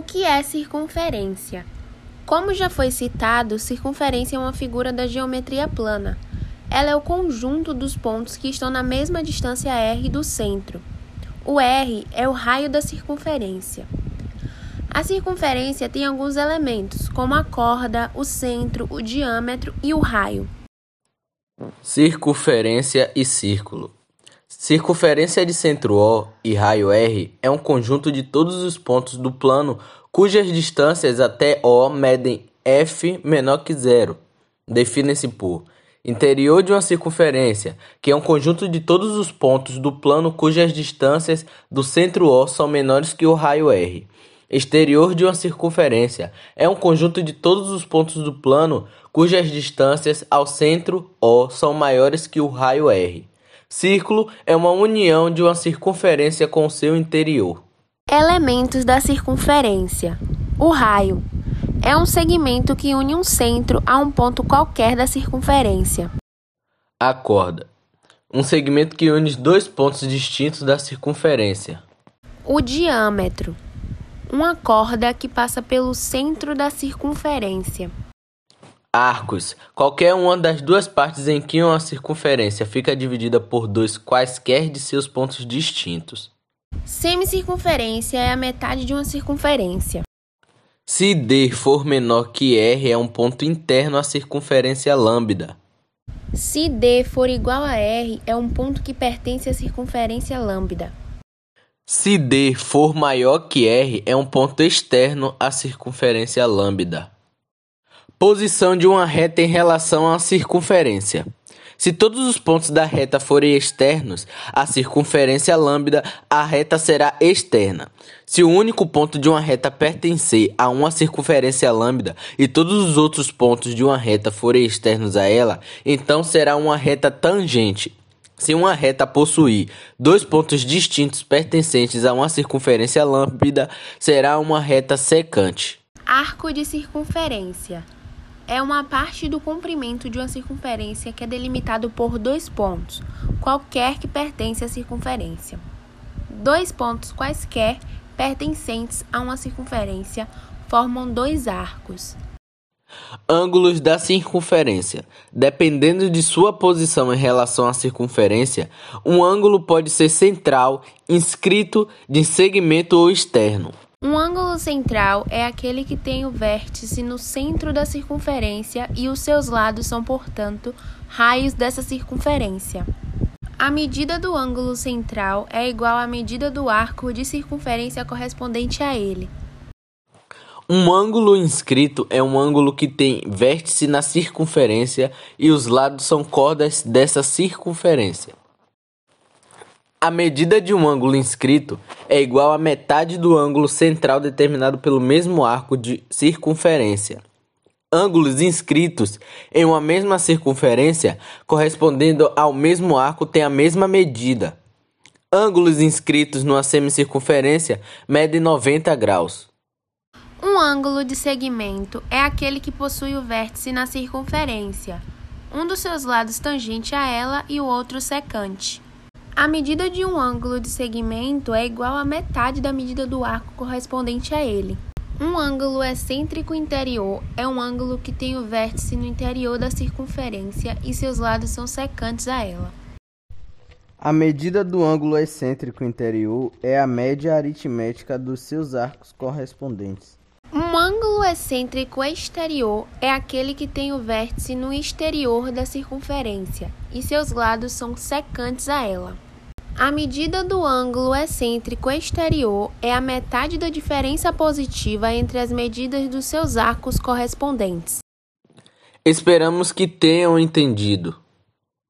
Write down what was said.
O que é circunferência? Como já foi citado, circunferência é uma figura da geometria plana. Ela é o conjunto dos pontos que estão na mesma distância r do centro. O r é o raio da circunferência. A circunferência tem alguns elementos, como a corda, o centro, o diâmetro e o raio. Circunferência e círculo. Circunferência de centro O e raio R é um conjunto de todos os pontos do plano cujas distâncias até O medem f menor que zero. Define-se por interior de uma circunferência, que é um conjunto de todos os pontos do plano cujas distâncias do centro O são menores que o raio R. Exterior de uma circunferência é um conjunto de todos os pontos do plano cujas distâncias ao centro O são maiores que o raio R. Círculo é uma união de uma circunferência com seu interior. Elementos da circunferência: o raio é um segmento que une um centro a um ponto qualquer da circunferência. A corda um segmento que une dois pontos distintos da circunferência. O diâmetro uma corda que passa pelo centro da circunferência. Arcos. Qualquer uma das duas partes em que uma circunferência fica dividida por dois quaisquer de seus pontos distintos. Semicircunferência é a metade de uma circunferência. Se D for menor que R, é um ponto interno à circunferência lambda. Se D for igual a R, é um ponto que pertence à circunferência lambda. Se D for maior que R, é um ponto externo à circunferência lambda. Posição de uma reta em relação à circunferência. Se todos os pontos da reta forem externos à circunferência lambda, a reta será externa. Se o único ponto de uma reta pertencer a uma circunferência lambda e todos os outros pontos de uma reta forem externos a ela, então será uma reta tangente. Se uma reta possuir dois pontos distintos pertencentes a uma circunferência lambda, será uma reta secante. Arco de circunferência é uma parte do comprimento de uma circunferência que é delimitado por dois pontos, qualquer que pertence à circunferência. Dois pontos quaisquer pertencentes a uma circunferência formam dois arcos. Ângulos da circunferência. Dependendo de sua posição em relação à circunferência, um ângulo pode ser central, inscrito, de segmento ou externo. Um ângulo central é aquele que tem o vértice no centro da circunferência e os seus lados são, portanto, raios dessa circunferência. A medida do ângulo central é igual à medida do arco de circunferência correspondente a ele. Um ângulo inscrito é um ângulo que tem vértice na circunferência e os lados são cordas dessa circunferência. A medida de um ângulo inscrito é igual à metade do ângulo central determinado pelo mesmo arco de circunferência. Ângulos inscritos em uma mesma circunferência correspondendo ao mesmo arco têm a mesma medida. Ângulos inscritos numa semicircunferência medem 90 graus. Um ângulo de segmento é aquele que possui o vértice na circunferência, um dos seus lados tangente a ela e o outro secante. A medida de um ângulo de segmento é igual à metade da medida do arco correspondente a ele. Um ângulo excêntrico interior é um ângulo que tem o vértice no interior da circunferência e seus lados são secantes a ela. A medida do ângulo excêntrico interior é a média aritmética dos seus arcos correspondentes. Um ângulo excêntrico exterior é aquele que tem o vértice no exterior da circunferência e seus lados são secantes a ela. A medida do ângulo excêntrico exterior é a metade da diferença positiva entre as medidas dos seus arcos correspondentes. Esperamos que tenham entendido.